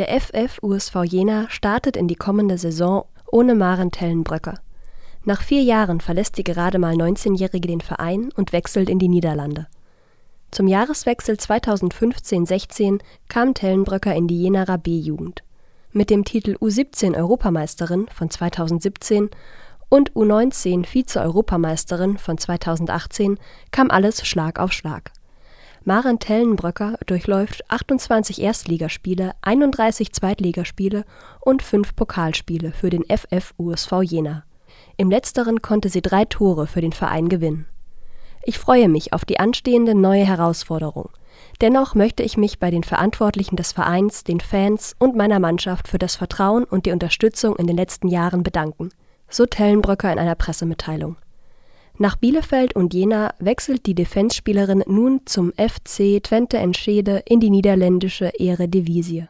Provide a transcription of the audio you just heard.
Der FF USV Jena startet in die kommende Saison ohne Maren Tellenbröcker. Nach vier Jahren verlässt die gerade mal 19-Jährige den Verein und wechselt in die Niederlande. Zum Jahreswechsel 2015/16 kam Tellenbröcker in die Jenaer B-Jugend. Mit dem Titel U17-Europameisterin von 2017 und U19 Vize-Europameisterin von 2018 kam alles Schlag auf Schlag. Maren Tellenbröcker durchläuft 28 Erstligaspiele, 31 Zweitligaspiele und fünf Pokalspiele für den FF USV Jena. Im letzteren konnte sie drei Tore für den Verein gewinnen. Ich freue mich auf die anstehende neue Herausforderung. Dennoch möchte ich mich bei den Verantwortlichen des Vereins, den Fans und meiner Mannschaft für das Vertrauen und die Unterstützung in den letzten Jahren bedanken, so Tellenbröcker in einer Pressemitteilung. Nach Bielefeld und Jena wechselt die Defense-Spielerin nun zum FC Twente Enschede in die niederländische Eredivisie